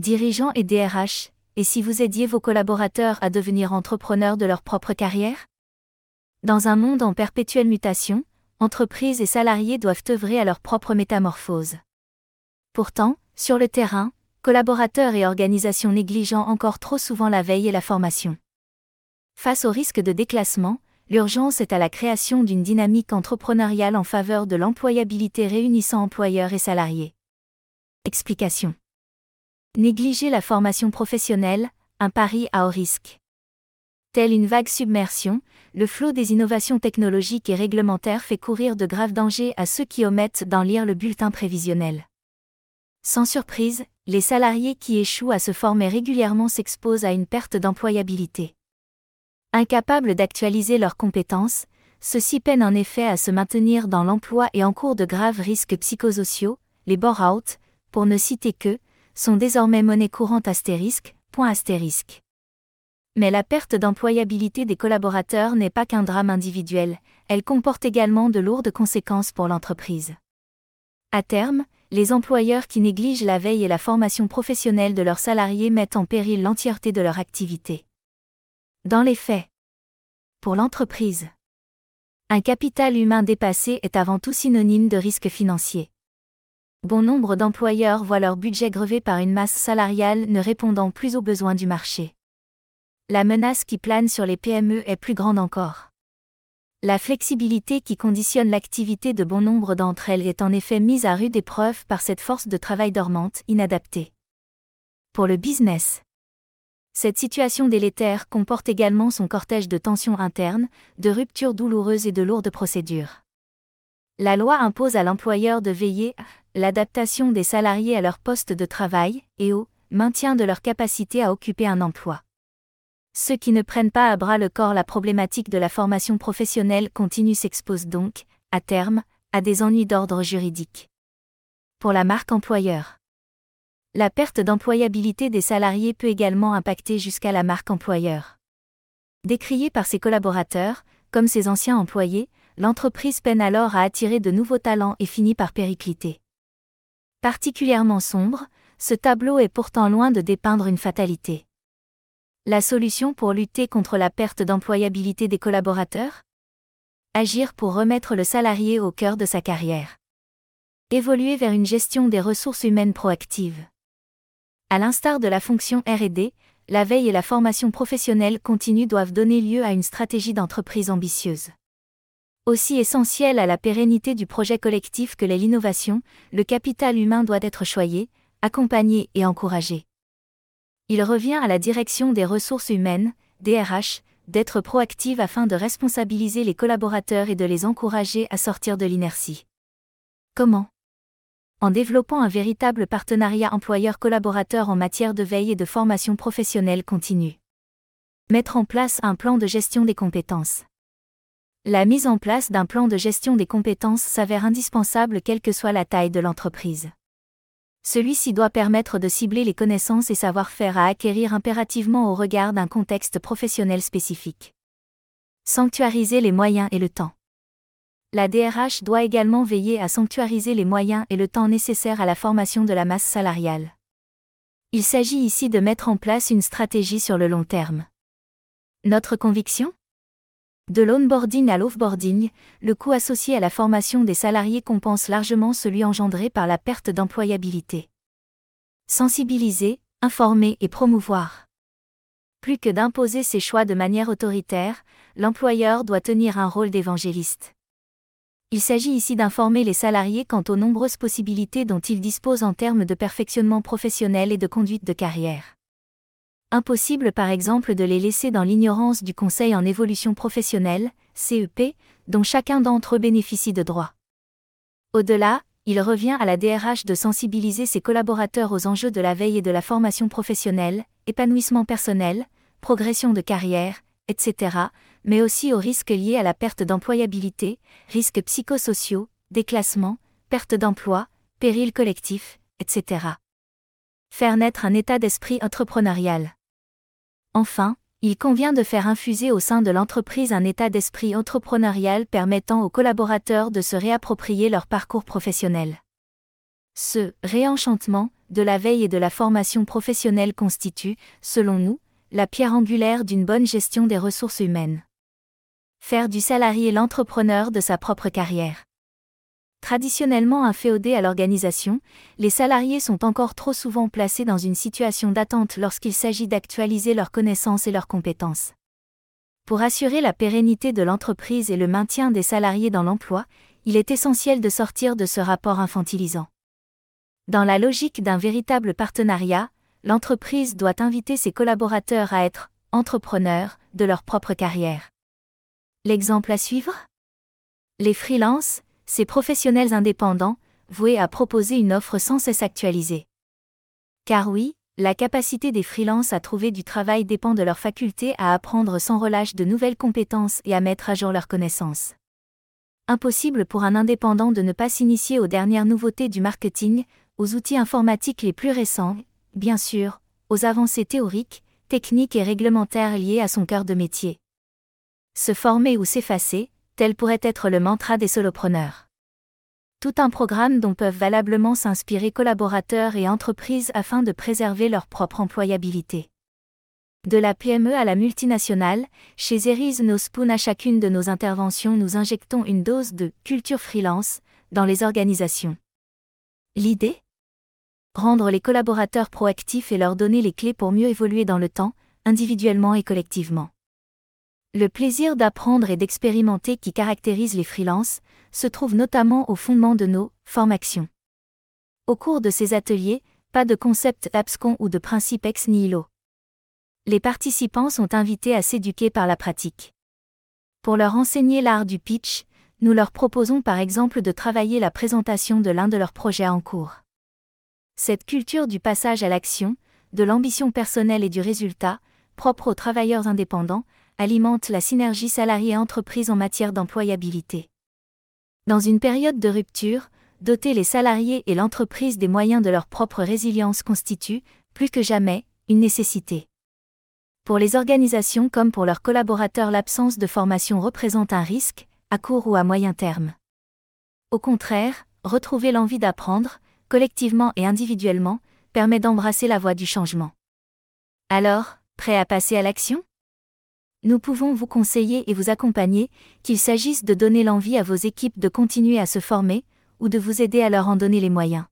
Dirigeants et DRH, et si vous aidiez vos collaborateurs à devenir entrepreneurs de leur propre carrière? Dans un monde en perpétuelle mutation, entreprises et salariés doivent œuvrer à leur propre métamorphose. Pourtant, sur le terrain, collaborateurs et organisations négligeant encore trop souvent la veille et la formation. Face au risque de déclassement, l'urgence est à la création d'une dynamique entrepreneuriale en faveur de l'employabilité réunissant employeurs et salariés. Explication. Négliger la formation professionnelle, un pari à haut risque. Telle une vague submersion, le flot des innovations technologiques et réglementaires fait courir de graves dangers à ceux qui omettent d'en lire le bulletin prévisionnel. Sans surprise, les salariés qui échouent à se former régulièrement s'exposent à une perte d'employabilité. Incapables d'actualiser leurs compétences, ceux-ci peinent en effet à se maintenir dans l'emploi et en cours de graves risques psychosociaux, les bore-out, pour ne citer que, sont désormais monnaie courante astérisque. Mais la perte d'employabilité des collaborateurs n'est pas qu'un drame individuel, elle comporte également de lourdes conséquences pour l'entreprise. À terme, les employeurs qui négligent la veille et la formation professionnelle de leurs salariés mettent en péril l'entièreté de leur activité. Dans les faits, pour l'entreprise, un capital humain dépassé est avant tout synonyme de risque financier. Bon nombre d'employeurs voient leur budget grevé par une masse salariale ne répondant plus aux besoins du marché. La menace qui plane sur les PME est plus grande encore. La flexibilité qui conditionne l'activité de bon nombre d'entre elles est en effet mise à rude épreuve par cette force de travail dormante, inadaptée. Pour le business. Cette situation délétère comporte également son cortège de tensions internes, de ruptures douloureuses et de lourdes procédures. La loi impose à l'employeur de veiller l'adaptation des salariés à leur poste de travail et au maintien de leur capacité à occuper un emploi. Ceux qui ne prennent pas à bras le corps la problématique de la formation professionnelle continue s'exposent donc, à terme, à des ennuis d'ordre juridique. Pour la marque employeur. La perte d'employabilité des salariés peut également impacter jusqu'à la marque employeur. Décriée par ses collaborateurs, comme ses anciens employés, l'entreprise peine alors à attirer de nouveaux talents et finit par péricliter. Particulièrement sombre, ce tableau est pourtant loin de dépeindre une fatalité. La solution pour lutter contre la perte d'employabilité des collaborateurs? Agir pour remettre le salarié au cœur de sa carrière. Évoluer vers une gestion des ressources humaines proactive. À l'instar de la fonction RD, la veille et la formation professionnelle continue doivent donner lieu à une stratégie d'entreprise ambitieuse. Aussi essentielle à la pérennité du projet collectif que l'est l'innovation, le capital humain doit être choyé, accompagné et encouragé il revient à la direction des ressources humaines, DRH, d'être proactive afin de responsabiliser les collaborateurs et de les encourager à sortir de l'inertie. Comment? En développant un véritable partenariat employeur-collaborateur en matière de veille et de formation professionnelle continue. Mettre en place un plan de gestion des compétences. La mise en place d'un plan de gestion des compétences s'avère indispensable quelle que soit la taille de l'entreprise. Celui-ci doit permettre de cibler les connaissances et savoir-faire à acquérir impérativement au regard d'un contexte professionnel spécifique. Sanctuariser les moyens et le temps. La DRH doit également veiller à sanctuariser les moyens et le temps nécessaires à la formation de la masse salariale. Il s'agit ici de mettre en place une stratégie sur le long terme. Notre conviction? De l'onboarding à l'offboarding, le coût associé à la formation des salariés compense largement celui engendré par la perte d'employabilité. Sensibiliser, informer et promouvoir. Plus que d'imposer ses choix de manière autoritaire, l'employeur doit tenir un rôle d'évangéliste. Il s'agit ici d'informer les salariés quant aux nombreuses possibilités dont ils disposent en termes de perfectionnement professionnel et de conduite de carrière. Impossible par exemple de les laisser dans l'ignorance du Conseil en évolution professionnelle, CEP, dont chacun d'entre eux bénéficie de droits. Au-delà, il revient à la DRH de sensibiliser ses collaborateurs aux enjeux de la veille et de la formation professionnelle, épanouissement personnel, progression de carrière, etc., mais aussi aux risques liés à la perte d'employabilité, risques psychosociaux, déclassement, perte d'emploi, péril collectif, etc. Faire naître un état d'esprit entrepreneurial. Enfin, il convient de faire infuser au sein de l'entreprise un état d'esprit entrepreneurial permettant aux collaborateurs de se réapproprier leur parcours professionnel. Ce réenchantement de la veille et de la formation professionnelle constitue, selon nous, la pierre angulaire d'une bonne gestion des ressources humaines. Faire du salarié l'entrepreneur de sa propre carrière. Traditionnellement inféodés à l'organisation, les salariés sont encore trop souvent placés dans une situation d'attente lorsqu'il s'agit d'actualiser leurs connaissances et leurs compétences. Pour assurer la pérennité de l'entreprise et le maintien des salariés dans l'emploi, il est essentiel de sortir de ce rapport infantilisant. Dans la logique d'un véritable partenariat, l'entreprise doit inviter ses collaborateurs à être entrepreneurs de leur propre carrière. L'exemple à suivre? Les freelances, ces professionnels indépendants, voués à proposer une offre sans cesse actualisée. Car oui, la capacité des freelances à trouver du travail dépend de leur faculté à apprendre sans relâche de nouvelles compétences et à mettre à jour leurs connaissances. Impossible pour un indépendant de ne pas s'initier aux dernières nouveautés du marketing, aux outils informatiques les plus récents, bien sûr, aux avancées théoriques, techniques et réglementaires liées à son cœur de métier. Se former ou s'effacer, tel pourrait être le mantra des solopreneurs. Tout un programme dont peuvent valablement s'inspirer collaborateurs et entreprises afin de préserver leur propre employabilité. De la PME à la multinationale, chez Zeris No Spoon à chacune de nos interventions nous injectons une dose de culture freelance dans les organisations. L'idée? Rendre les collaborateurs proactifs et leur donner les clés pour mieux évoluer dans le temps, individuellement et collectivement. Le plaisir d'apprendre et d'expérimenter qui caractérise les freelances se trouve notamment au fondement de nos formations. Au cours de ces ateliers, pas de concept abscon ou de principe ex nihilo. Les participants sont invités à s'éduquer par la pratique. Pour leur enseigner l'art du pitch, nous leur proposons par exemple de travailler la présentation de l'un de leurs projets en cours. Cette culture du passage à l'action, de l'ambition personnelle et du résultat, propre aux travailleurs indépendants, alimente la synergie salarié-entreprise en matière d'employabilité. Dans une période de rupture, doter les salariés et l'entreprise des moyens de leur propre résilience constitue, plus que jamais, une nécessité. Pour les organisations comme pour leurs collaborateurs, l'absence de formation représente un risque, à court ou à moyen terme. Au contraire, retrouver l'envie d'apprendre, collectivement et individuellement, permet d'embrasser la voie du changement. Alors, prêt à passer à l'action? Nous pouvons vous conseiller et vous accompagner, qu'il s'agisse de donner l'envie à vos équipes de continuer à se former, ou de vous aider à leur en donner les moyens.